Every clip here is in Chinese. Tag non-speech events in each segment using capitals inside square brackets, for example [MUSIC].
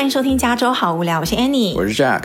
欢迎收听加州好无聊，我是 Annie，我是 Jack。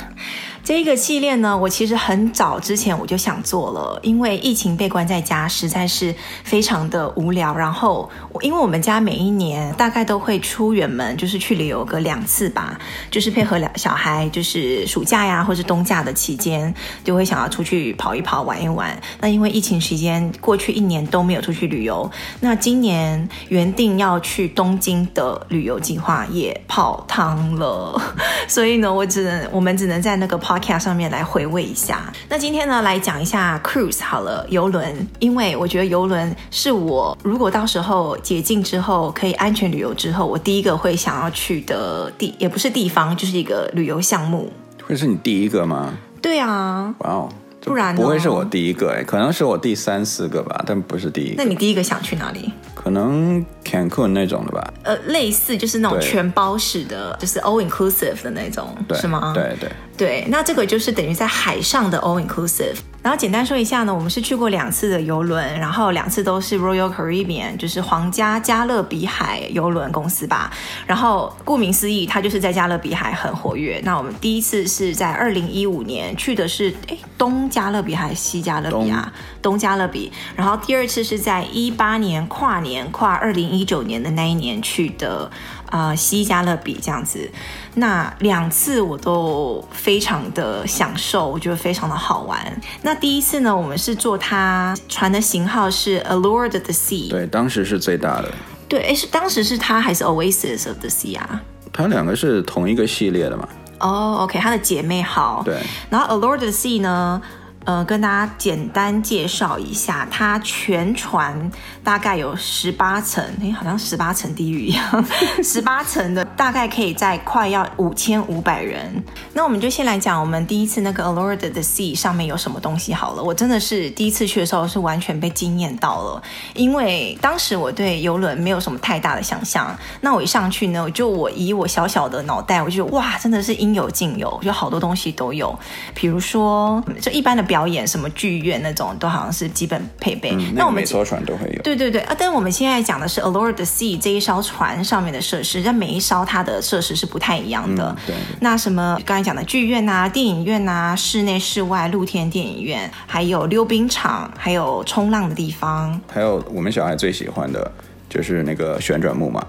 这个系列呢，我其实很早之前我就想做了，因为疫情被关在家，实在是非常的无聊。然后，因为我们家每一年大概都会出远门，就是去旅游个两次吧，就是配合两小孩，就是暑假呀或是冬假的期间，就会想要出去跑一跑、玩一玩。那因为疫情时间过去一年都没有出去旅游，那今年原定要去东京的旅游计划也泡汤了，[LAUGHS] 所以呢，我只能我们只能在那个泡 Podcast 上面来回味一下。那今天呢，来讲一下 cruise 好了，游轮。因为我觉得游轮是我如果到时候解禁之后可以安全旅游之后，我第一个会想要去的地，也不是地方，就是一个旅游项目。会是你第一个吗？对啊。哇哦，不然不会是我第一个哎，可能是我第三四个吧，但不是第一个。那你第一个想去哪里？可能 Cancun 那种的吧。呃，类似就是那种全包式的，就是 all inclusive 的那种，是吗？对对。对，那这个就是等于在海上的 all inclusive。然后简单说一下呢，我们是去过两次的游轮，然后两次都是 Royal Caribbean，就是皇家加勒比海游轮公司吧。然后顾名思义，它就是在加勒比海很活跃。那我们第一次是在二零一五年去的是诶东加勒比还是西加勒比啊？东，东加勒比。然后第二次是在一八年跨年跨二零一九年的那一年去的。啊、呃，西加勒比这样子，那两次我都非常的享受，我觉得非常的好玩。那第一次呢，我们是坐它船的型号是 Allure of the Sea，对，当时是最大的。对，哎，是当时是它还是 Oasis of the Sea 啊？它两个是同一个系列的嘛？哦、oh，OK，它的姐妹号。对，然后 Allure of the Sea 呢？呃，跟大家简单介绍一下，它全船大概有十八层，哎，好像十八层地狱一样，十八层的大概可以在快要五千五百人。那我们就先来讲，我们第一次那个 Alora the Sea 上面有什么东西好了。我真的是第一次去的时候是完全被惊艳到了，因为当时我对游轮没有什么太大的想象。那我一上去呢，就我以我小小的脑袋，我就哇，真的是应有尽有，就好多东西都有，比如说就一般的表。表演什么剧院那种都好像是基本配备。嗯、那我们每艘船都会有。对对对啊！但是我们现在讲的是 Allure of the Sea 这一艘船上面的设施，但每一艘它的设施是不太一样的。嗯、对，对。那什么刚才讲的剧院啊、电影院啊、室内、室外、露天电影院，还有溜冰场，还有冲浪的地方，还有我们小孩最喜欢的就是那个旋转木马。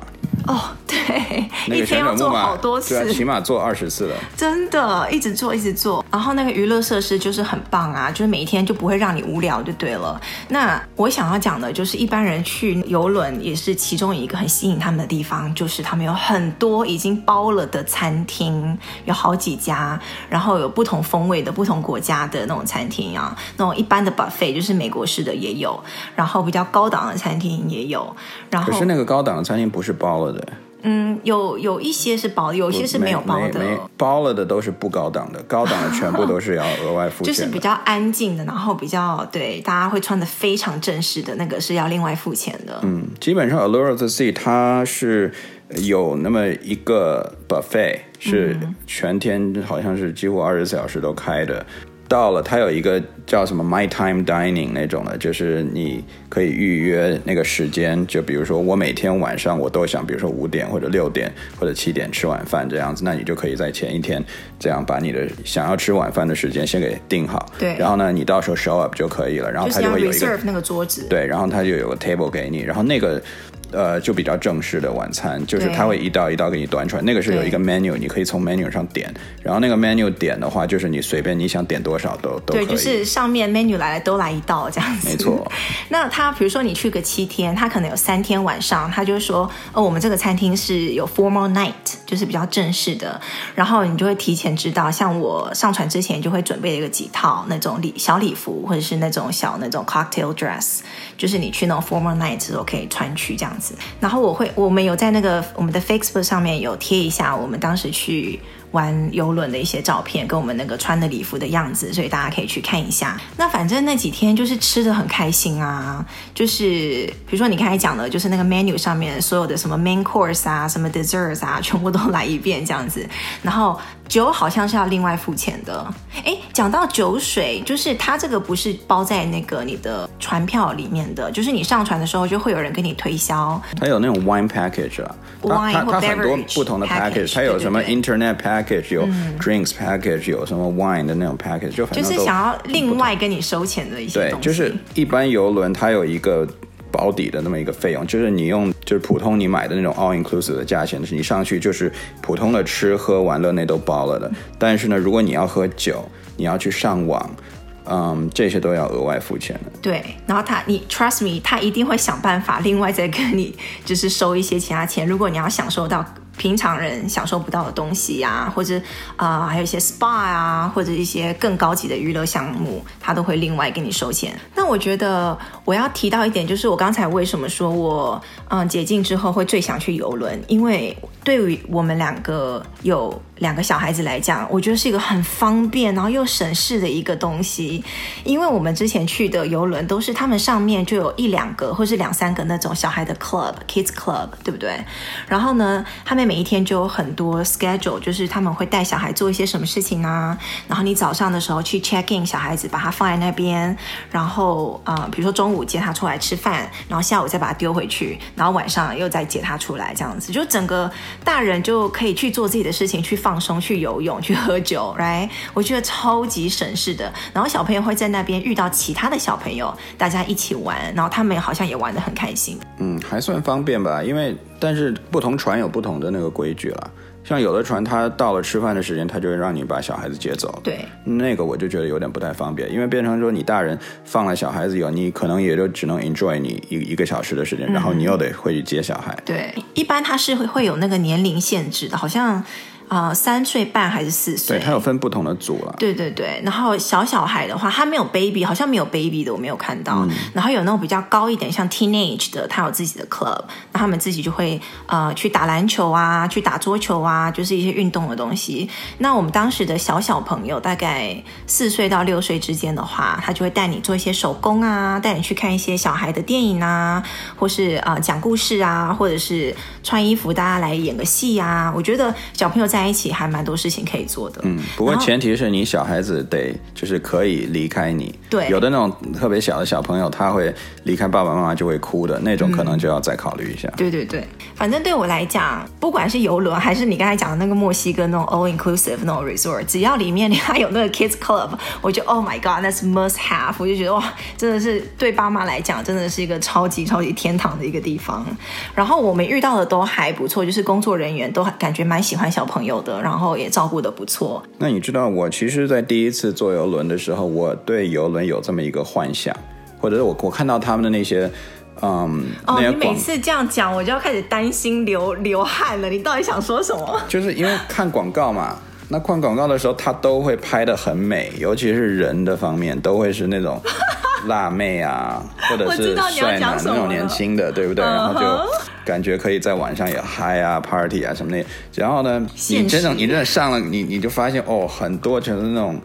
哦，对，那个、一天要做好多次，对啊、起码做二十次了，真的，一直做，一直做。然后那个娱乐设施就是很棒啊，就是每一天就不会让你无聊，就对了。那我想要讲的就是，一般人去游轮也是其中一个很吸引他们的地方，就是他们有很多已经包了的餐厅，有好几家，然后有不同风味的、不同国家的那种餐厅啊，那种一般的 buffet 就是美国式的也有，然后比较高档的餐厅也有。然后可是那个高档的餐厅不是包了的。嗯，有有一些是包，有些是没有包的。包了的都是不高档的，高档的全部 [LAUGHS] 都是要额外付钱。就是比较安静的，然后比较对大家会穿的非常正式的那个是要另外付钱的。嗯，基本上 Allure of the Sea 它是有那么一个 buffet，是全天好像是几乎二十四小时都开的。到了，它有一个叫什么 My Time Dining 那种的，就是你可以预约那个时间。就比如说，我每天晚上我都想，比如说五点或者六点或者七点吃晚饭这样子，那你就可以在前一天这样把你的想要吃晚饭的时间先给定好。对。然后呢，你到时候 show up 就可以了。然后它就会有一个、就是、那个桌子。对，然后它就有个 table 给你，然后那个。呃，就比较正式的晚餐，就是他会一道一道给你端出来。那个是有一个 menu，你可以从 menu 上点。然后那个 menu 点的话，就是你随便你想点多少都都。对，就是上面 menu 来了都来一道这样子。没错。[LAUGHS] 那他比如说你去个七天，他可能有三天晚上，他就说哦，我们这个餐厅是有 formal night，就是比较正式的。然后你就会提前知道，像我上船之前就会准备一个几套那种礼小礼服，或者是那种小那种 cocktail dress，就是你去那种 formal night 时候可以穿去这样子。然后我会，我们有在那个我们的 Facebook 上面有贴一下，我们当时去玩游轮的一些照片，跟我们那个穿的礼服的样子，所以大家可以去看一下。那反正那几天就是吃的很开心啊，就是比如说你刚才讲的，就是那个 menu 上面所有的什么 main course 啊，什么 desserts 啊，全部都来一遍这样子。然后酒好像是要另外付钱的。哎，讲到酒水，就是它这个不是包在那个你的船票里面的，就是你上船的时候就会有人给你推销。它有那种 wine package 啊，wine 它它很多不同的 package，它有什么 internet package，有 drinks package，有什么 wine 的那种 package，就反正就是想要另外跟你收钱的一些东西。对，就是一般游轮它有一个保底的那么一个费用，就是你用就是普通你买的那种 all inclusive 的价钱，就是你上去就是普通的吃喝玩乐那都包了的。但是呢，如果你要喝酒，你要去上网。嗯，这些都要额外付钱的。对，然后他，你 trust me，他一定会想办法，另外再跟你就是收一些其他钱。如果你要享受到平常人享受不到的东西呀、或者啊、还有一些 SPA 啊，或者一些更高级的娱乐项目，他都会另外给你收钱。那我觉得我要提到一点，就是我刚才为什么说我嗯解禁之后会最想去游轮，因为对于我们两个有。两个小孩子来讲，我觉得是一个很方便，然后又省事的一个东西。因为我们之前去的游轮都是他们上面就有一两个或是两三个那种小孩的 club，kids club，对不对？然后呢，他们每一天就有很多 schedule，就是他们会带小孩做一些什么事情啊。然后你早上的时候去 check in 小孩子，把他放在那边，然后啊、比如说中午接他出来吃饭，然后下午再把他丢回去，然后晚上又再接他出来，这样子，就整个大人就可以去做自己的事情，去。放松，去游泳，去喝酒，[LAUGHS] right？我觉得超级省事的。然后小朋友会在那边遇到其他的小朋友，大家一起玩，然后他们好像也玩得很开心。嗯，还算方便吧，因为但是不同船有不同的那个规矩了。像有的船，它到了吃饭的时间，它就会让你把小孩子接走。对，那个我就觉得有点不太方便，因为变成说你大人放了小孩子以后，你可能也就只能 enjoy 你一一个小时的时间，嗯，然后你又得回去接小孩。对，一般它是会会有那个年龄限制的，好像。啊、呃，三岁半还是四岁？对，它有分不同的组了。对对对，然后小小孩的话，他没有 baby，好像没有 baby 的，我没有看到。嗯、然后有那种比较高一点，像 teenage 的，他有自己的 club，那他们自己就会呃去打篮球啊，去打桌球啊，就是一些运动的东西。那我们当时的小小朋友，大概四岁到六岁之间的话，他就会带你做一些手工啊，带你去看一些小孩的电影啊，或是啊、呃、讲故事啊，或者是穿衣服，大家来演个戏啊。我觉得小朋友在在一起还蛮多事情可以做的，嗯，不过前提是你小孩子得就是可以离开你，对，有的那种特别小的小朋友他会离开爸爸妈妈就会哭的那种，可能就要再考虑一下。嗯、对对对，反正对我来讲，不管是游轮还是你刚才讲的那个墨西哥那种 all inclusive 那种 resort，只要里面它有那个 kids club，我就 Oh my God，that's must have，我就觉得哇，真的是对爸妈来讲真的是一个超级超级天堂的一个地方。然后我们遇到的都还不错，就是工作人员都感觉蛮喜欢小朋友。有的，然后也照顾的不错。那你知道，我其实，在第一次坐游轮的时候，我对游轮有这么一个幻想，或者是我我看到他们的那些，嗯，哦，你每次这样讲，我就要开始担心流流汗了。你到底想说什么？[LAUGHS] 就是因为看广告嘛，那看广告的时候，他都会拍的很美，尤其是人的方面，都会是那种辣妹啊，或者是帅男那种年轻的，对不对？Uh. 然后就。感觉可以在晚上也嗨啊，party 啊什么的。然后呢，你真的你真的上了，你你就发现哦，很多全是那种，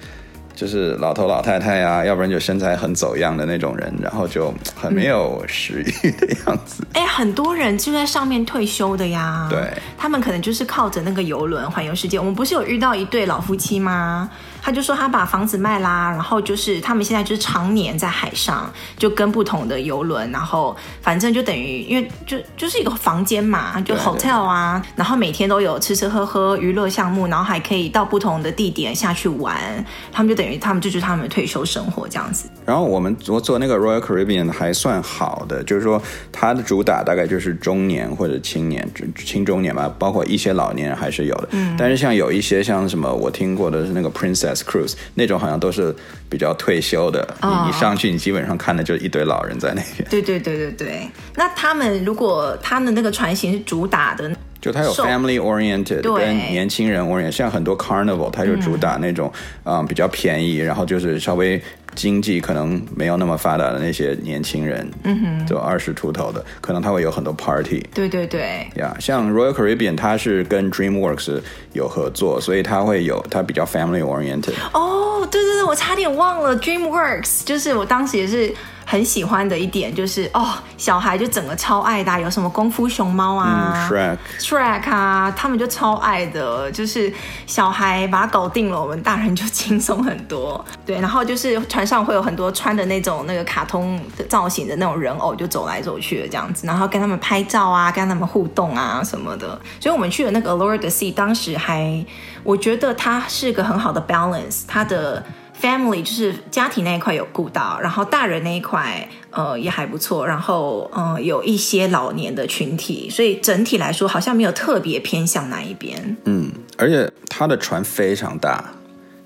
就是老头老太太呀、啊，要不然就身材很走样的那种人，然后就很没有食欲的样子。哎、嗯，很多人就在上面退休的呀。对，他们可能就是靠着那个游轮环游世界。我们不是有遇到一对老夫妻吗？他就说他把房子卖啦，然后就是他们现在就是常年在海上，就跟不同的游轮，然后反正就等于因为就就是一个房间嘛，就 hotel 啊，然后每天都有吃吃喝喝娱乐项目，然后还可以到不同的地点下去玩，他们就等于他们就是他们的退休生活这样子。然后我们我做那个 Royal Caribbean 还算好的，就是说它的主打大概就是中年或者青年，青中年吧，包括一些老年人还是有的。嗯，但是像有一些像什么我听过的是那个 Princess。Cruise 那种好像都是比较退休的，你、oh. 你上去，你基本上看的就是一堆老人在那边。对对对对对。那他们如果他们那个船型是主打的，就它有 family oriented 跟年轻人 oriented，像很多 Carnival，它就主打那种嗯，嗯比较便宜，然后就是稍微经济可能没有那么发达的那些年轻人，嗯哼，就二十出头的，可能他会有很多 party。对对对，呀，yeah, 像 Royal Caribbean，它是跟 DreamWorks 有合作，所以它会有它比较 family oriented。哦，对对对，我差点忘了 DreamWorks，就是我当时也是。很喜欢的一点就是哦，小孩就整个超爱的，有什么功夫熊猫啊、嗯、Shrek、Shrek 啊，他们就超爱的。就是小孩把它搞定了，我们大人就轻松很多。[LAUGHS] 对，然后就是船上会有很多穿的那种那个卡通的造型的那种人偶，就走来走去的这样子，然后跟他们拍照啊，跟他们互动啊什么的。所以我们去的那个 Allure the Sea，当时还我觉得它是个很好的 balance，它的。Family 就是家庭那一块有顾到，然后大人那一块呃也还不错，然后呃有一些老年的群体，所以整体来说好像没有特别偏向哪一边。嗯，而且它的船非常大，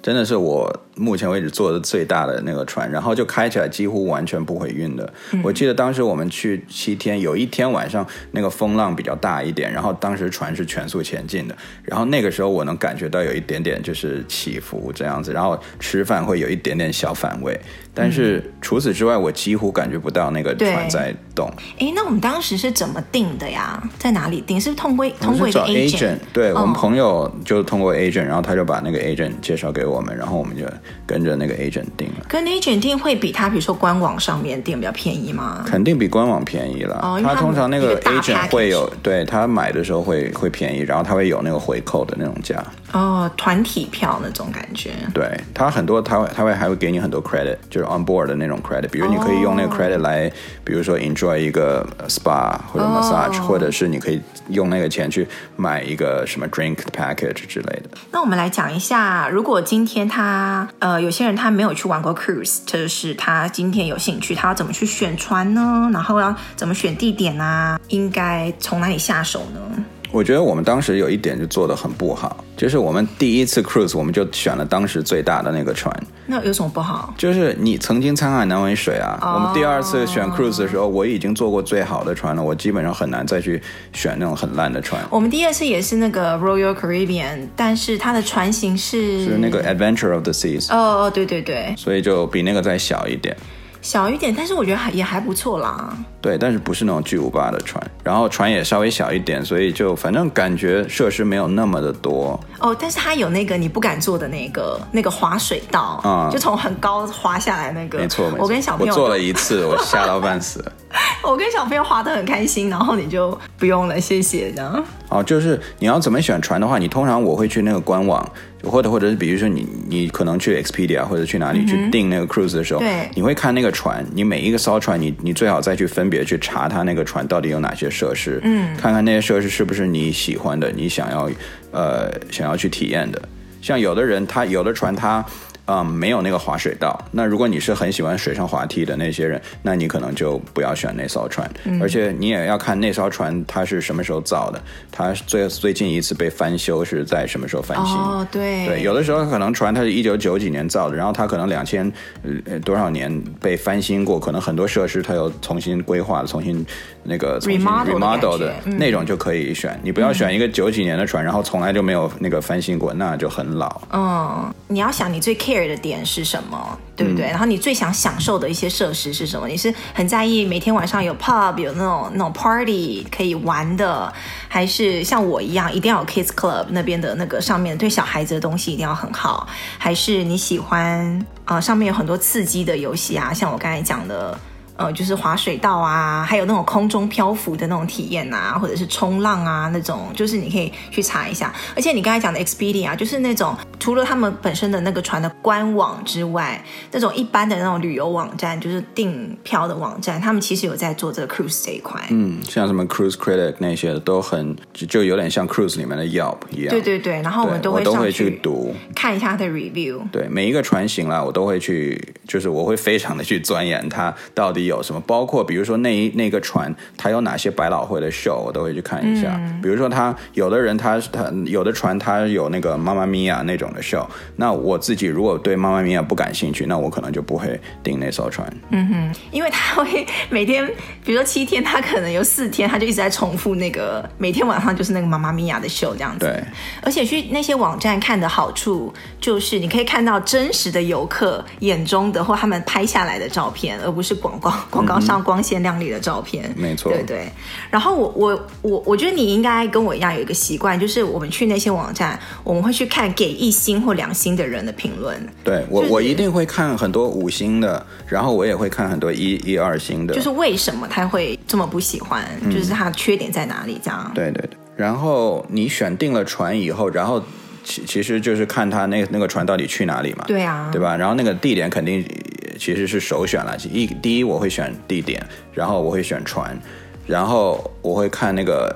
真的是我。目前为止坐的最大的那个船，然后就开起来几乎完全不会晕的。嗯、我记得当时我们去七天，有一天晚上那个风浪比较大一点，然后当时船是全速前进的，然后那个时候我能感觉到有一点点就是起伏这样子，然后吃饭会有一点点小反胃，但是除此之外我几乎感觉不到那个船在动。哎，那我们当时是怎么定的呀？在哪里定？是不是通过通过一个 agent？对，我们朋友就通过 agent，然后他就把那个 agent 介绍给我们，然后我们就。跟着那个 agent 订了，跟 agent 订会比他比如说官网上面订比较便宜吗？肯定比官网便宜了。哦，他，他通常那个 agent 会有，对他买的时候会会便宜，然后他会有那个回扣的那种价。哦，团体票那种感觉。对他很多，他会他会还会给你很多 credit，就是 on board 的那种 credit，比如你可以用那个 credit 来，比如说 enjoy 一个 spa 或者 massage，哦，或者是你可以用那个钱去买一个什么 drink package 之类的。那我们来讲一下，如果今天他呃有些人他没有去玩过 cruise，就是他今天有兴趣，他要怎么去选船呢？然后要怎么选地点啊？应该从哪里下手呢？我觉得我们当时有一点就做得很不好，就是我们第一次 cruise 我们就选了当时最大的那个船。那有什么不好？就是你曾经沧海难为水啊。Oh. 我们第二次选 cruise 的时候，我已经坐过最好的船了，我基本上很难再去选那种很烂的船。我们第二次也是那个 Royal Caribbean，但是它的船型是是那个 Adventure of the Seas。哦哦，对对对。所以就比那个再小一点。小一点，但是我觉得还也还不错啦。对，但是不是那种巨无霸的船，然后船也稍微小一点，所以就反正感觉设施没有那么的多。哦，但是它有那个你不敢坐的那个那个滑水道，嗯，就从很高滑下来那个。没错，没错。我跟小朋友我坐了一次，[LAUGHS] 我吓到半死。我跟小朋友滑得很开心，然后你就不用了，谢谢这样。哦，就是你要怎么选船的话，你通常我会去那个官网。或者或者是比如说你你可能去 Expedia 或者去哪里去订那个 cruise 的时候，对，你会看那个船，你每一个艘船，你你最好再去分别去查它那个船到底有哪些设施，嗯，看看那些设施是不是你喜欢的，你想要呃想要去体验的。像有的人他有的船他。嗯，没有那个滑水道。那如果你是很喜欢水上滑梯的那些人，那你可能就不要选那艘船。嗯、而且你也要看那艘船它是什么时候造的，它最最近一次被翻修是在什么时候翻新。哦，对。对，有的时候可能船它是一九九几年造的，然后它可能两千呃多少年被翻新过，可能很多设施它又重新规划、重新那个 remodel 的、嗯、那种就可以选。你不要选一个九几年的船，然后从来就没有那个翻新过，那就很老。嗯，你要想你最 care 的点是什么，对不对？嗯、然后你最想享受的一些设施是什么？你是很在意每天晚上有 pub 有那种那种 party 可以玩的，还是像我一样一定要有 kids club 那边的那个上面对小孩子的东西一定要很好？还是你喜欢啊、呃、上面有很多刺激的游戏啊？像我刚才讲的。呃，就是滑水道啊，还有那种空中漂浮的那种体验啊，或者是冲浪啊那种，就是你可以去查一下。而且你刚才讲的 Expedia 啊，就是那种除了他们本身的那个船的官网之外，那种一般的那种旅游网站，就是订票的网站，他们其实有在做这个 cruise 这一块。嗯，像什么 Cruise Critic 那些的都很就，有点像 cruise 里面的 Yelp 一样。对对对，然后我们都会我都会去读看一下它的 review。对，每一个船型啦，我都会去，就是我会非常的去钻研它到底。会有什么，包括比如说那一那个船，它有哪些百老汇的秀，我都会去看一下。嗯、比如说他有的人他他有的船他有那个妈妈咪呀那种的秀，那我自己如果对妈妈咪呀不感兴趣，那我可能就不会订那艘船。嗯哼，因为他会每天，比如说七天，他可能有四天，他就一直在重复那个每天晚上就是那个妈妈咪呀的秀这样子。对，而且去那些网站看的好处就是你可以看到真实的游客眼中的或他们拍下来的照片，而不是广告广告上光鲜亮丽的照片。嗯、没错，对对。然后我我我我觉得你应该跟我一样有一个习惯，就是我们去那些网站，我们会去看给一星或两星的人的评论。对我、就是、我一定会看很多五星的，然后我也会看很多一一二星的。就是为什么他会这么不喜欢？嗯、就是他缺点在哪里？这样。对对对。然后你选定了船以后，然后其其实就是看他那那个船到底去哪里嘛。对啊。对吧？然后那个地点肯定其实是首选了。一第一我会选地点，然后我会选船，然后我会看那个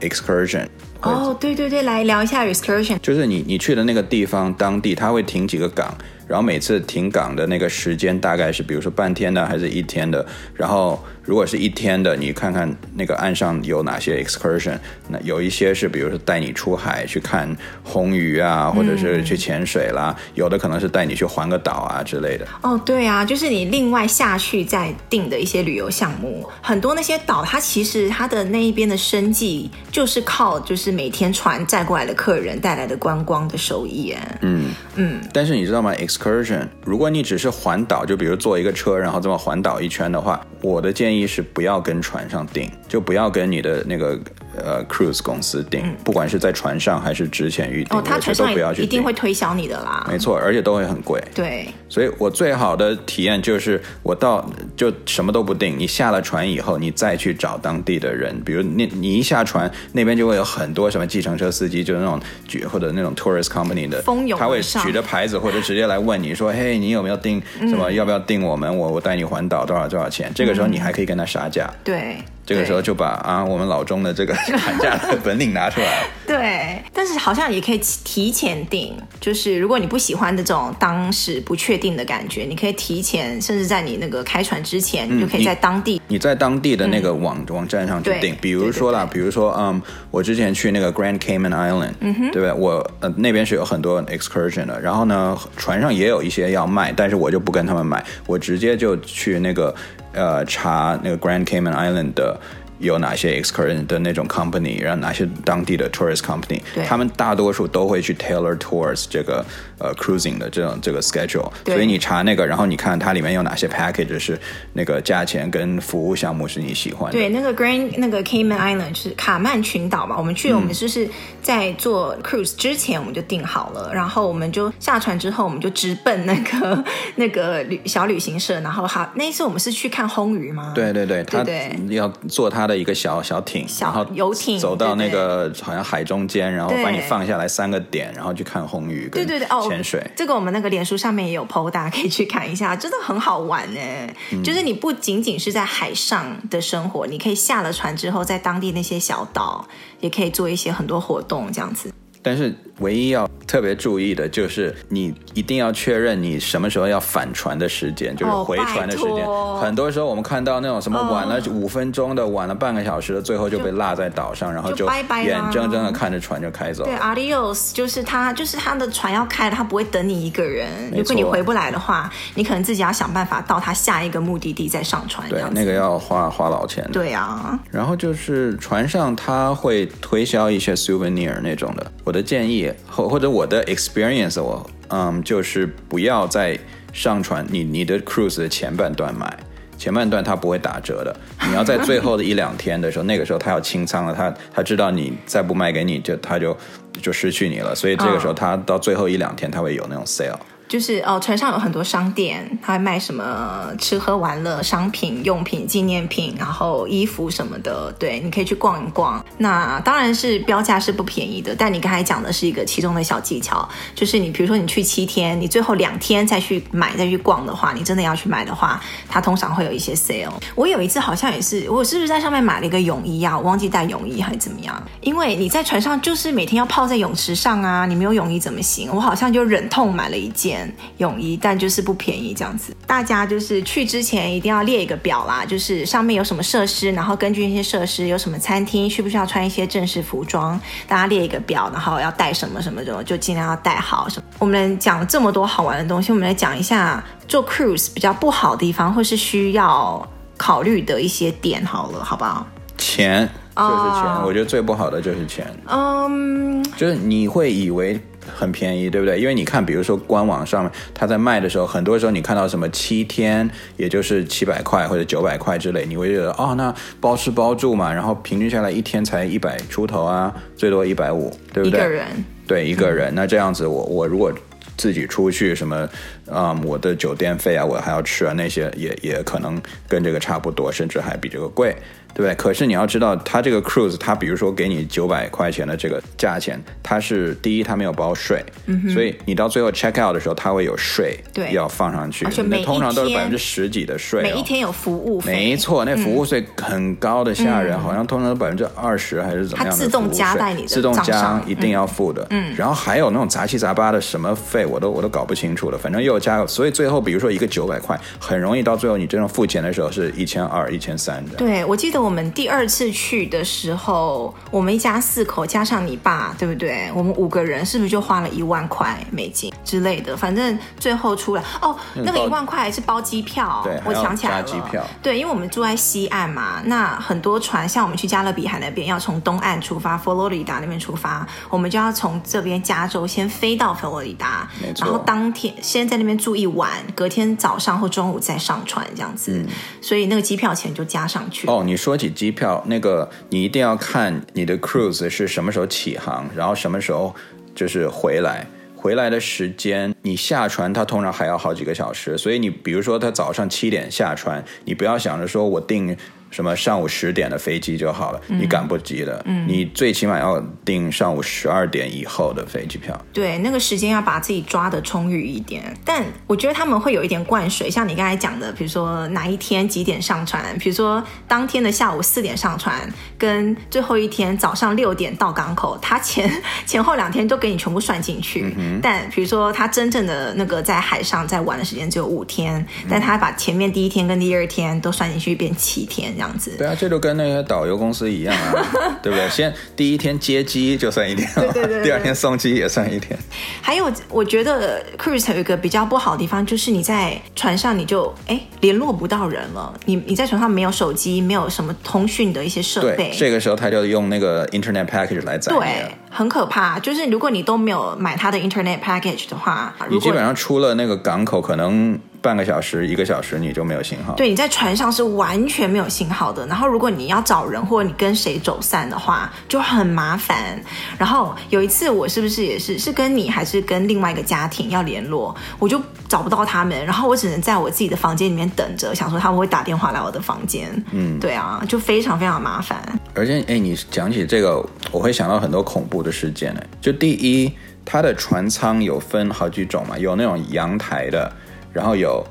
excursion。哦，对对对，来聊一下 excursion。就是你你去的那个地方，当地他会停几个港。然后每次停港的那个时间大概是，比如说半天的还是一天的。然后如果是一天的，你看看那个岸上有哪些 excursion。那有一些是，比如说带你出海去看红鱼啊，或者是去潜水啦。嗯、有的可能是带你去环个岛啊之类的。哦，对啊，就是你另外下去再定的一些旅游项目，很多那些岛，它其实它的那一边的生计就是靠就是每天船载过来的客人带来的观光的收益。嗯嗯。但是你知道吗？excursion，如果你只是环岛，就比如坐一个车，然后这么环岛一圈的话，我的建议一是不要跟船上订，就不要跟你的那个。呃，cruise 公司订，嗯、不管是在船上还是之前预订，哦，他船上一定会推销你的啦。没错，而且都会很贵。对，所以我最好的体验就是我到就什么都不定，你下了船以后，你再去找当地的人，比如你你一下船，那边就会有很多什么计程车司机，就是那种举或者那种 tourist company 的，[LAUGHS] 蜂拥他会举着牌子或者直接来问你说，嘿，你有没有订什么？嗯、要不要订我们？我我带你环岛多少多少钱？这个时候你还可以跟他杀价。对。这个时候就把啊我们老钟的这个 [LAUGHS] 砍价的本领拿出来了。对，但是好像也可以提前订，就是如果你不喜欢这种当时不确定的感觉，你可以提前，甚至在你那个开船之前，嗯、你就可以在当地，你，你在当地的那个网、嗯、网站上去订。对比如说啦，对对对，比如说嗯，我之前去那个 Grand Cayman Island，嗯哼，对不对？我呃那边是有很多 excursion 的，然后呢船上也有一些要卖，但是我就不跟他们买，我直接就去那个。呃，查那个 Grand Cayman Island 的 有哪些 excursion 的那种 company，然后哪些当地的 tourist company，对他们大多数都会去 tailor tours 这个。呃，cruising 的这种这个 schedule，对所以你查那个，然后你看它里面有哪些 package 是那个价钱跟服务项目是你喜欢的。对，那个 Grand 那个 Cayman Island 是卡曼群岛嘛，我们去，嗯、我们就是在做 cruise 之前我们就订好了，然后我们就下船之后我们就直奔那个 [LAUGHS] 那个旅小旅行社，然后好，那一次我们是去看红鱼吗？对对对，他要做他的一个小小艇，小游艇，走到那个好像海中间，然后把你放下来三个点，然后去看红鱼。对对对，哦。潜水，这个我们那个脸书上面也有 po，大家可以去看一下，真的很好玩哎！嗯、就是你不仅仅是在海上的生活，你可以下了船之后，在当地那些小岛也可以做一些很多活动，这样子。但是唯一要特别注意的就是，你一定要确认你什么时候要返船的时间，就是回船的时间。哦、很多时候我们看到那种什么晚了五分钟的，哦、晚了半个小时的，最后就被落在岛上，然后就眼睁睁的看着船就开走了。对，Adios，就是他，就是他的船要开了，他不会等你一个人。如果你回不来的话，你可能自己要想办法到他下一个目的地再上船。对，那个要花花老钱。对啊。然后就是船上他会推销一些 souvenir 那种的。我的建议或或者我的 experience，我嗯，就是不要再上传你你的 cruise 的前半段买，前半段它不会打折的。你要在最后的一两天的时候，那个时候它要清仓了，它它知道你再不卖给你就它就就失去你了，所以这个时候它到最后一两天它会有那种 sale。就是哦，船上有很多商店，他会卖什么吃喝玩乐商品、用品、纪念品，然后衣服什么的，对，你可以去逛一逛。那当然是标价是不便宜的，但你刚才讲的是一个其中的小技巧，就是你比如说你去七天，你最后两天再去买再去逛的话，你真的要去买的话，它通常会有一些 sale。我有一次好像也是，我是不是在上面买了一个泳衣啊？我忘记带泳衣还是怎么样？因为你在船上就是每天要泡在泳池上啊，你没有泳衣怎么行？我好像就忍痛买了一件。件泳衣，但就是不便宜这样子。大家就是去之前一定要列一个表啦，就是上面有什么设施，然后根据那些设施有什么餐厅，需不需要穿一些正式服装，大家列一个表，然后要带什么什么的，就尽量要带好。什么？我们讲了这么多好玩的东西，我们来讲一下做 cruise 比较不好的地方，或是需要考虑的一些点，好了，好不好？钱就是钱，oh, 我觉得最不好的就是钱。嗯，um, 就是你会以为很便宜，对不对？因为你看，比如说官网上面他在卖的时候，很多时候你看到什么七天，也就是七百块或者九百块之类，你会觉得哦，那包吃包住嘛，然后平均下来一天才一百出头啊，最多一百五，对不对？一个人。对，一个人。嗯、那这样子我，我我如果自己出去，什么啊、嗯，我的酒店费啊，我还要吃啊，那些也也可能跟这个差不多，甚至还比这个贵。对不对？可是你要知道，它这个 cruise，它比如说给你九百块钱的这个价钱，它是第一，它没有包税，嗯、所以你到最后 check out 的时候，它会有税，对，要放上去。那通常都是百分之十几的税、哦，每一天有服务费。没错，那服务费很高的吓人，嗯、好像通常都百分之二十还是怎么样的？它自动加在你的自动加，一定要付的。嗯，然后还有那种杂七杂八的什么费，我都我都搞不清楚了。反正又加，所以最后比如说一个九百块，很容易到最后你真正付钱的时候是一千二、一千三的。对，我记得我们第二次。去的时候，我们一家四口加上你爸，对不对？我们五个人是不是就花了一万块美金之类的？反正最后出来哦，那个一万块是包机票，对，我想起来了，机票。对，因为我们住在西岸嘛，那很多船像我们去加勒比海那边，要从东岸出发，佛罗里达那边出发，我们就要从这边加州先飞到佛罗里达，然后当天先在那边住一晚，隔天早上或中午再上船这样子，嗯、所以那个机票钱就加上去。哦，你说起机票。那个你一定要看你的 cruise 是什么时候起航，然后什么时候就是回来，回来的时间你下船，它通常还要好几个小时，所以你比如说他早上七点下船，你不要想着说我订。什么上午十点的飞机就好了，嗯、你赶不及的。嗯，你最起码要订上午十二点以后的飞机票。对，那个时间要把自己抓的充裕一点。但我觉得他们会有一点灌水，像你刚才讲的，比如说哪一天几点上船，比如说当天的下午四点上船，跟最后一天早上六点到港口，他前 [LAUGHS] 前后两天都给你全部算进去。嗯。但比如说他真正的那个在海上在玩的时间只有五天，嗯、但他把前面第一天跟第二天都算进去，变七天。这样子，对啊，这就跟那些导游公司一样啊，[LAUGHS] 对不对？先第一天接机就算一天，对对对对，[LAUGHS] 第二天送机也算一天。还有，我觉得 cruise 有一个比较不好的地方，就是你在船上你就哎联络不到人了，你你在船上没有手机，没有什么通讯的一些设备，对，这个时候他就用那个 internet package 来载你。对，很可怕。就是如果你都没有买他的 internet package 的话，你基本上出了那个港口可能。半个小时、一个小时，你就没有信号。对，你在船上是完全没有信号的。然后，如果你要找人或者你跟谁走散的话，就很麻烦。然后有一次，我是不是也是是跟你还是跟另外一个家庭要联络，我就找不到他们，然后我只能在我自己的房间里面等着，想说他们会打电话来我的房间。嗯，对啊，就非常非常麻烦。而且，哎，你讲起这个，我会想到很多恐怖的事件呢。就第一，它的船舱有分好几种嘛，有那种阳台的。然后有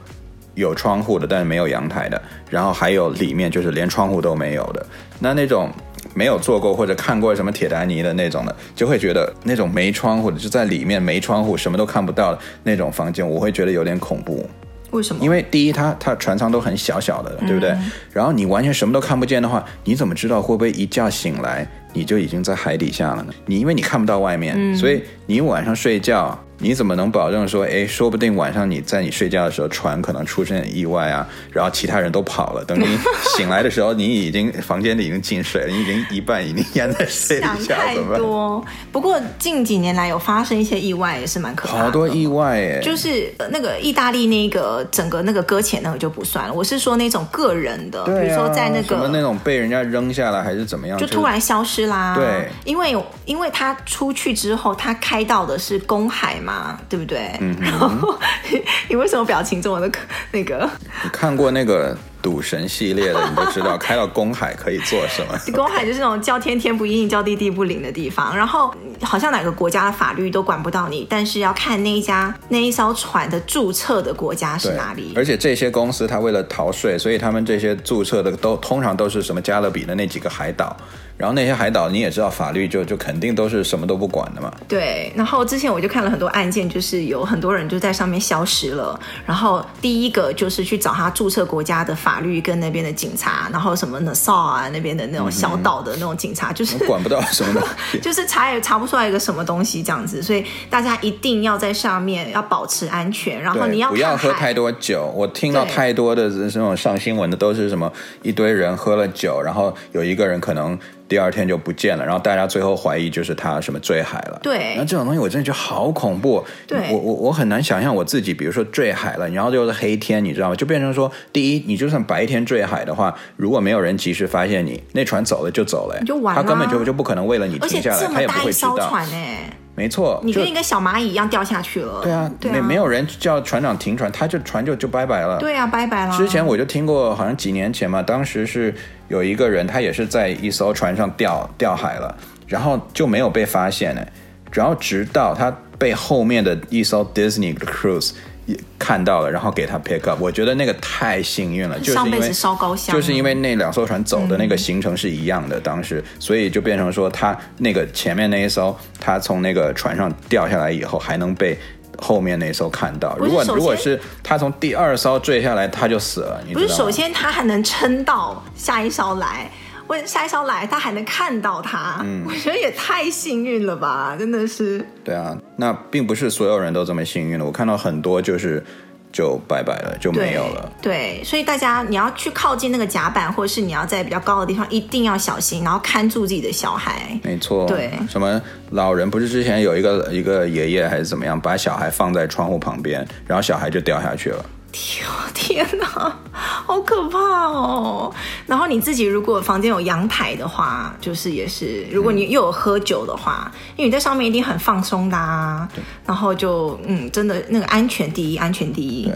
有窗户的，但是没有阳台的，然后还有里面就是连窗户都没有的。那那种没有坐过或者看过什么铁达尼的那种的，就会觉得那种没窗户的，就在里面没窗户，什么都看不到的那种房间，我会觉得有点恐怖。为什么？因为第一，它它船舱都很小小的，对不对？嗯、然后你完全什么都看不见的话，你怎么知道会不会一觉醒来你就已经在海底下了呢？你因为你看不到外面，嗯、所以你晚上睡觉。你怎么能保证说，哎，说不定晚上你在你睡觉的时候，船可能出现意外啊，然后其他人都跑了，等你醒来的时候，你已经房间里已经进水了，你已经一半已经淹在水里下，想太多。不过近几年来有发生一些意外，也是蛮可怕的。好多意外哎，就是那个意大利那个整个那个搁浅那个就不算了，我是说那种个人的，啊，比如说在那个什么那种被人家扔下来还是怎么样，就突然消失啦。对，因为因为他出去之后，他开到的是公海嘛，对不对？嗯，然后 [LAUGHS] 你为什么表情这么的那个？你看过那个赌神系列的，你就知道，开到公海可以做什么？[LAUGHS] 公海就是那种叫天天不应，叫地地不灵的地方。然后好像哪个国家的法律都管不到你，但是要看那一家那一艘船的注册的国家是哪里。而且这些公司他为了逃税，所以他们这些注册的都通常都是什么加勒比的那几个海岛。然后那些海岛你也知道，法律就就肯定都是什么都不管的嘛。对。然后之前我就看了很多案件，就是有很多人就在上面消失了。然后第一个就是去找他注册国家的法律跟那边的警察，然后什么 Nassau 啊那边的那种小岛的那种警察，嗯、就是管不到什么的，[LAUGHS] 就是查也查不出来一个什么东西这样子。所以大家一定要在上面要保持安全，然后你要不要喝太多酒。我听到太多的这种上新闻的都是什么一堆人喝了酒，然后有一个人可能。第二天就不见了，然后大家最后怀疑就是他什么坠海了。对，那这种东西我真的觉得好恐怖。对，我我我很难想象我自己，比如说坠海了，然后就是黑天，你知道吗？就变成说，第一，你就算白天坠海的话，如果没有人及时发现你，那船走了就走了，你就完了，他根本就就不可能为了你停下来，他也不会知道。船哎，没错，你跟一个小蚂蚁一样掉下去了。对啊，没、啊、没有人叫船长停船，他就船就就拜拜了。对啊，拜拜了。之前我就听过，好像几年前嘛，当时是。有一个人，他也是在一艘船上掉掉海了，然后就没有被发现呢。然后直到他被后面的一艘 Disney 的 cruise 看到了，然后给他 pick up。我觉得那个太幸运了，就是因为烧高香，就是因为那两艘船走的那个行程是一样的，嗯、当时所以就变成说他那个前面那一艘，他从那个船上掉下来以后还能被。后面那艘看到，如果如果是他从第二艘坠下来，他就死了。不是，首先他还能撑到下一艘来，问下一艘来，他还能看到他。嗯，我觉得也太幸运了吧，真的是。对啊，那并不是所有人都这么幸运的。我看到很多就是。就拜拜了，就没有了。对。对，所以大家你要去靠近那个甲板，或者是你要在比较高的地方，一定要小心，然后看住自己的小孩。没错。对。什么老人不是之前有一个一个爷爷还是怎么样，把小孩放在窗户旁边，然后小孩就掉下去了。[LAUGHS] 天天哪，好可怕哦！然后你自己如果房间有阳台的话，就是也是，如果你又有喝酒的话，嗯、因为你在上面一定很放松的啊。然后就嗯，真的那个安全第一，安全第一。对。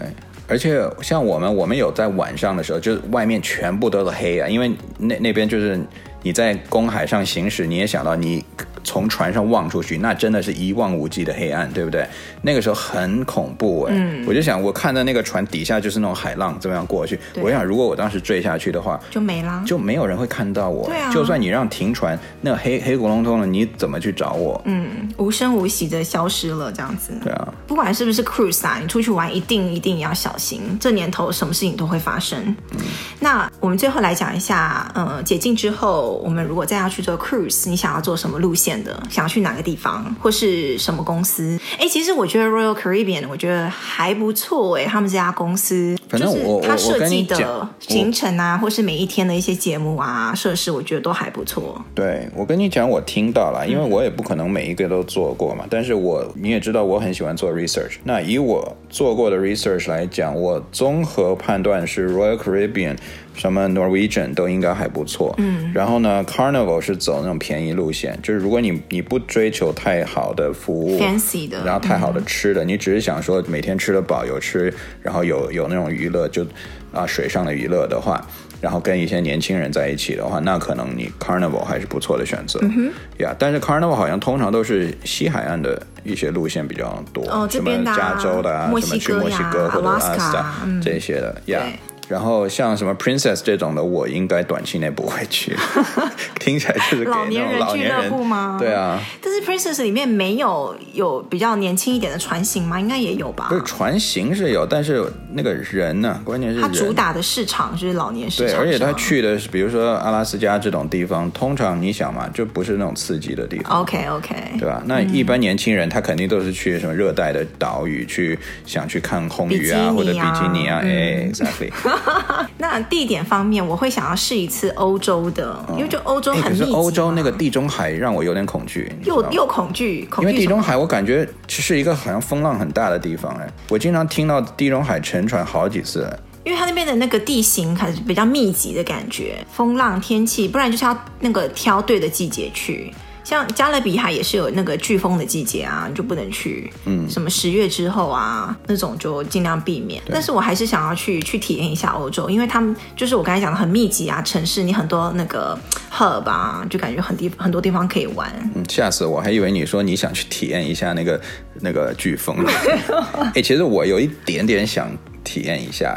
而且像我们，我们有在晚上的时候，就是外面全部都是黑啊，因为那那边就是你在公海上行驶，你也想到你。从船上望出去，那真的是一望无际的黑暗，对不对？那个时候很恐怖哎，嗯，我就想，我看到那个船底下就是那种海浪这么样过去，我想如果我当时坠下去的话，就没了，就没有人会看到我。对啊，就算你让停船，那黑黑咕隆咚的，你怎么去找我？嗯，无声无息的消失了，这样子。对啊，不管是不是 cruise 啊，你出去玩一定一定要小心，这年头什么事情都会发生。嗯，那我们最后来讲一下，呃，解禁之后，我们如果再要去做 cruise，你想要做什么路线的？想要去哪？哪个地方或是什么公司？哎，其实我觉得 Royal Caribbean 我觉得还不错哎，他们这家公司，反正我他设计的行程啊，或是每一天的一些节目啊、设施，我觉得都还不错。对，我跟你讲，我听到了，因为我也不可能每一个都做过嘛。嗯、但是我你也知道，我很喜欢做 research。那以我做过的 research 来讲，我综合判断是 Royal Caribbean。什么 Norwegian 都应该还不错，嗯，然后呢，Carnival 是走那种便宜路线，就是如果你你不追求太好的服务，fancy 的，然后太好的吃的，嗯、你只是想说每天吃得饱有吃，然后有有那种娱乐，就啊水上的娱乐的话，然后跟一些年轻人在一起的话，那可能你 Carnival 还是不错的选择，嗯哼，呀，yeah, 但是 Carnival 好像通常都是西海岸的一些路线比较多，哦，这边的、啊、什么加州的啊，什么去墨西哥或者阿拉斯加这些的，呀、嗯。Yeah. 然后像什么 Princess 这种的，我应该短期内不会去。[LAUGHS] 听起来就是老年人俱乐部吗？对啊。但是 Princess 里面没有有比较年轻一点的船型吗？应该也有吧。不是船型是有，但是那个人呢？关键是他主打的市场就是老年市场。对，而且他去的是比如说阿拉斯加这种地方，通常你想嘛，就不是那种刺激的地方。OK OK，对吧？那一般年轻人他肯定都是去什么热带的岛屿去，想去看红鱼啊，啊或者比基尼啊。哎，Exactly。[LAUGHS] [LAUGHS] 那地点方面，我会想要试一次欧洲的，因为就欧洲很密集。可是欧洲那个地中海让我有点恐惧，又又恐惧，恐惧。因为地中海我感觉是一个好像风浪很大的地方哎，我经常听到地中海沉船好几次。因为它那边的那个地形还是比较密集的感觉，风浪天气，不然就是要那个挑对的季节去。像加勒比海也是有那个飓风的季节啊，你就不能去。嗯，什么十月之后啊，那种就尽量避免。但是我还是想要去去体验一下欧洲，因为他们就是我刚才讲的很密集啊，城市你很多那个 hub 啊，就感觉很地很多地方可以玩。嗯，吓死我还以为你说你想去体验一下那个那个飓风。[LAUGHS] 哎、欸，其实我有一点点想体验一下，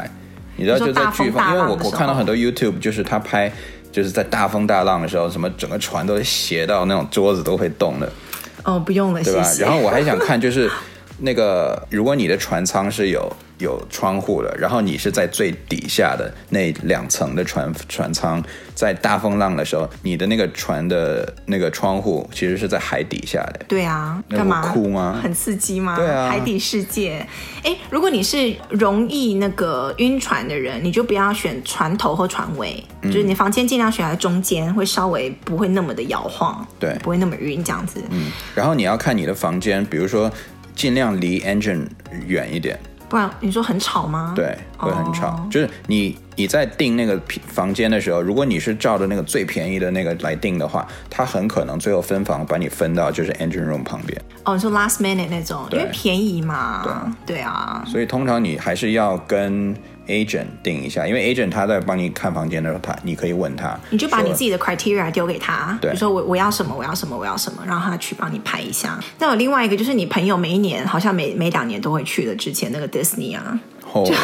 你知道就在飓风，因为我我看到很多 YouTube 就是他拍。就是在大风大浪的时候，什么整个船都斜到那种桌子都会动的。哦，不用了，对吧？谢谢。[LAUGHS] 然后我还想看，就是那个，如果你的船舱是有。有窗户的，然后你是在最底下的那两层的船船舱，在大风浪的时候，你的那个船的那个窗户其实是在海底下的。对啊，干嘛？哭吗？很刺激吗？对啊，海底世界。哎，如果你是容易那个晕船的人，你就不要选船头和船尾，嗯、就是你房间尽量选在中间，会稍微不会那么的摇晃，对，不会那么晕这样子。嗯，然后你要看你的房间，比如说尽量离 engine 远一点。不然你说很吵吗？对，会很吵。Oh. 就是你你在订那个房间的时候，如果你是照着那个最便宜的那个来订的话，它很可能最后分房把你分到就是 engine room 旁边。哦，你说 last minute 那种，因为便宜嘛。对，对啊。所以通常你还是要跟。Agent 定一下，因为 agent 他在帮你看房间的时候，他你可以问他，你就把你自己的 criteria 丢给他，对，比如说我我要什么，我要什么，我要什么，让他去帮你拍一下。那有另外一个就是你朋友每一年好像每每两年都会去的，之前那个 Disney 啊，oh. [LAUGHS]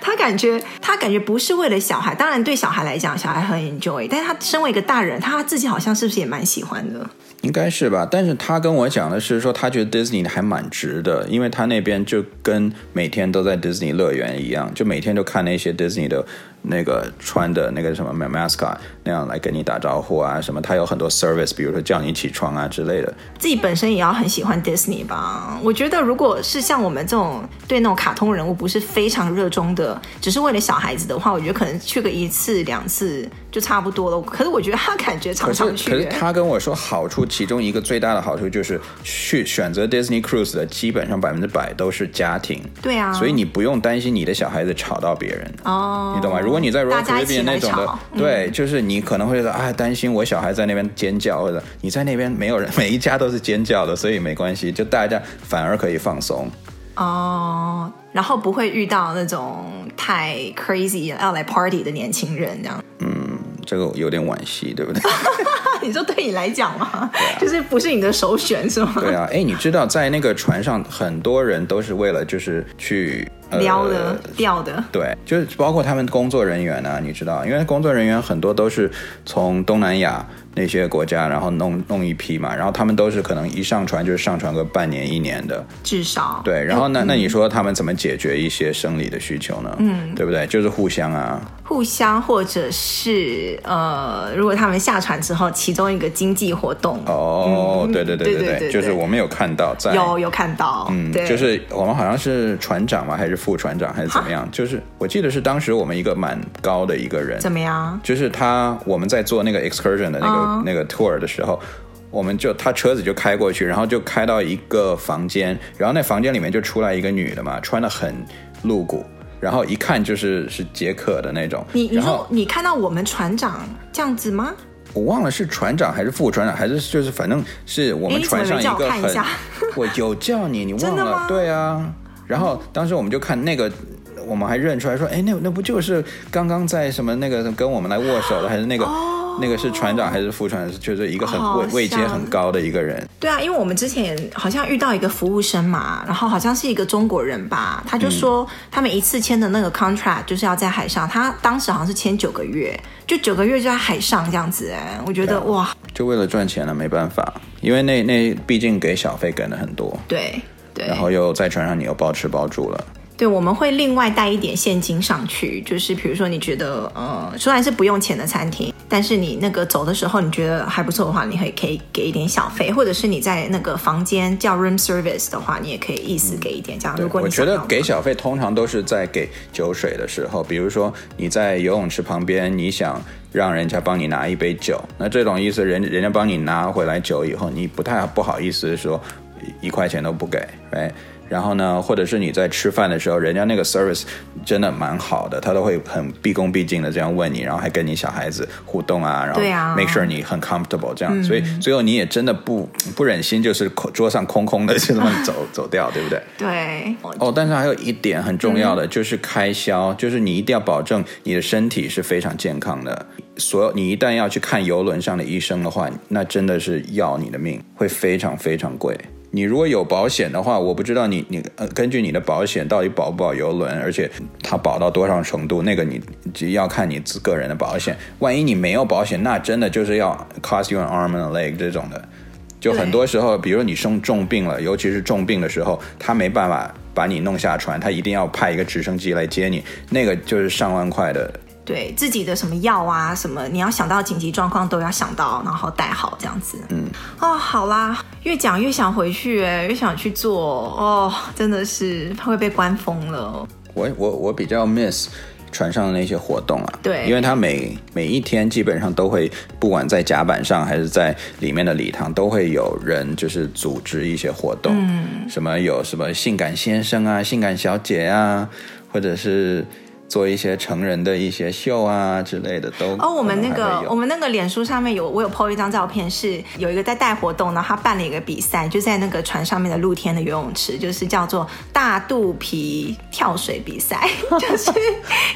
他感觉他感觉不是为了小孩，当然对小孩来讲，小孩很 enjoy，但是他身为一个大人，他自己好像是不是也蛮喜欢的？应该是吧，但是他跟我讲的是说，他觉得 Disney 还蛮值的，因为他那边就跟每天都在 Disney 乐园一样，就每天都看那些 Disney 的。那个穿的那个什么 mascot 那样来跟你打招呼啊，什么他有很多 service，比如说叫你起床啊之类的。自己本身也要很喜欢 Disney 吧？我觉得如果是像我们这种对那种卡通人物不是非常热衷的，只是为了小孩子的话，我觉得可能去个一次两次就差不多了。可是我觉得他感觉常常去。可是，可是他跟我说好处，其中一个最大的好处就是去选择 Disney Cruise 的基本上百分之百都是家庭。对啊。所以你不用担心你的小孩子吵到别人。哦。你懂吗？如果你在 Royal Caribbean 那种的，对，就是你可能会说啊，担心我小孩在那边尖叫，或者你在那边没有人，每一家都是尖叫的，所以没关系，就大家反而可以放松。哦，然后不会遇到那种太 crazy 要来 party 的年轻人这样。嗯，这个有点惋惜，对不对？[LAUGHS] 你说对你来讲吗？就是不是你的首选是吗？对啊，哎，你知道在那个船上，很多人都是为了就是去。撩的，钓的，对，就是包括他们工作人员呢、啊，你知道，因为工作人员很多都是从东南亚那些国家，然后弄弄一批嘛，然后他们都是可能一上船就是上船个半年一年的，至少。对，然后那、嗯、那你说他们怎么解决一些生理的需求呢？嗯，对不对？就是互相啊。互相，或者是呃，如果他们下船之后，其中一个经济活动哦，嗯、对对对对对，对对对就是我们有看到在有有看到，嗯，对就是我们好像是船长嘛，还是副船长，还是怎么样？就是我记得是当时我们一个蛮高的一个人，怎么样？就是他我们在做那个 excursion 的那个、哦、那个 tour 的时候，我们就他车子就开过去，然后就开到一个房间，然后那房间里面就出来一个女的嘛，穿的很露骨。然后一看就是是杰克的那种。你你说你看到我们船长这样子吗？我忘了是船长还是副船长，还是就是反正是我们船上一个很。我有叫你，你忘了？[LAUGHS] 对啊。然后当时我们就看那个，我们还认出来说，哎，那那不就是刚刚在什么那个跟我们来握手的，还是那个？哦那个是船长还是副船长？就是一个很位位阶很高的一个人。对啊，因为我们之前好像遇到一个服务生嘛，然后好像是一个中国人吧，他就说他们一次签的那个 contract 就是要在海上，他当时好像是签九个月，就九个月就在海上这样子。哎，我觉得哇，就为了赚钱了，没办法，因为那那毕竟给小费给了很多，对对，然后又在船上你又包吃包住了。对，我们会另外带一点现金上去，就是比如说你觉得，呃，虽然是不用钱的餐厅，但是你那个走的时候你觉得还不错的话，你可以可以给一点小费，或者是你在那个房间叫 room service 的话，你也可以意思给一点这样。如果你我觉得给小费通常都是在给酒水的时候，比如说你在游泳池旁边，你想让人家帮你拿一杯酒，那这种意思人人家帮你拿回来酒以后，你不太不好意思说一块钱都不给，哎。然后呢，或者是你在吃饭的时候，人家那个 service 真的蛮好的，他都会很毕恭毕敬的这样问你，然后还跟你小孩子互动啊，然后 make sure 你很 comfortable 这样，嗯、所以最后你也真的不不忍心就是桌上空空的就这么走走掉，对不对？[LAUGHS] 对。哦，但是还有一点很重要的、嗯、就是开销，就是你一定要保证你的身体是非常健康的。所有你一旦要去看游轮上的医生的话，那真的是要你的命，会非常非常贵。你如果有保险的话，我不知道你你呃根据你的保险到底保不保邮轮，而且它保到多少程度，那个你只要看你自个人的保险。万一你没有保险，那真的就是要 cost you an arm and a leg 这种的。就很多时候，比如你生重病了，尤其是重病的时候，他没办法把你弄下船，他一定要派一个直升机来接你，那个就是上万块的。对自己的什么药啊，什么你要想到紧急状况都要想到，然后带好这样子。嗯，哦，好啦，越讲越想回去，哎，越想去做，哦，真的是怕会被关疯了。我我我比较 miss 船上的那些活动啊，对，因为他每每一天基本上都会，不管在甲板上还是在里面的礼堂，都会有人就是组织一些活动，嗯，什么有什么性感先生啊，性感小姐啊，或者是。做一些成人的一些秀啊之类的都哦，我们那个我们那个脸书上面有我有 po 一张照片，是有一个在带活动，然后他办了一个比赛，就在那个船上面的露天的游泳池，就是叫做大肚皮跳水比赛，[LAUGHS] 就是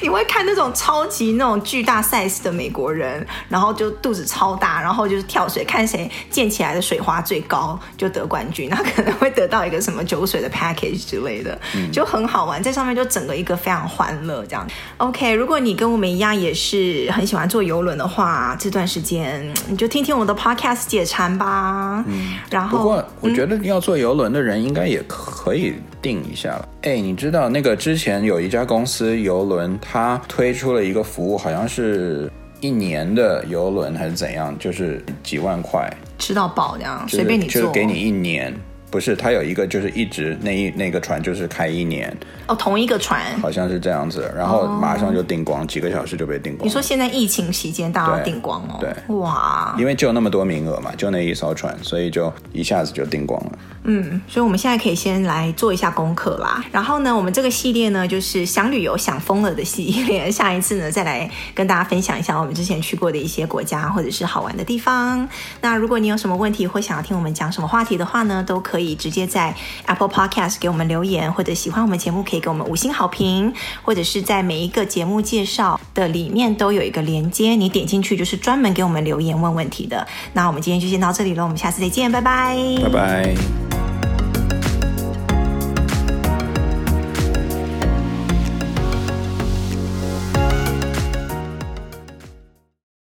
你会看那种超级那种巨大 size 的美国人，然后就肚子超大，然后就是跳水，看谁溅起来的水花最高就得冠军，那可能会得到一个什么酒水的 package 之类的，就很好玩，在上面就整个一个非常欢乐这样。OK，如果你跟我们一样也是很喜欢坐游轮的话，这段时间你就听听我的 Podcast 解馋吧。嗯，然后不过我觉得要坐游轮的人应该也可以定一下了。哎、嗯，你知道那个之前有一家公司游轮，它推出了一个服务，好像是一年的游轮还是怎样，就是几万块吃到饱这样，随便你坐，就是给你一年。不是，他有一个就是一直那一那个船就是开一年哦，同一个船好像是这样子，然后马上就订光，哦、几个小时就被订光。你说现在疫情期间大家订光哦？对，哇，因为就那么多名额嘛，就那一艘船，所以就一下子就订光了。嗯，所以我们现在可以先来做一下功课啦。然后呢，我们这个系列呢就是想旅游想疯了的系列，下一次呢再来跟大家分享一下我们之前去过的一些国家或者是好玩的地方。那如果你有什么问题或想要听我们讲什么话题的话呢，都可可以直接在。Apple Podcast 给我们留言，或者喜欢我们节目可以给我们五星好评，或者是在每一个节目介绍的里面都有一个连接，你点进去就是专门给我们留言问问题的。那我们今天就先到这里了，我们下次再见，拜拜，拜拜。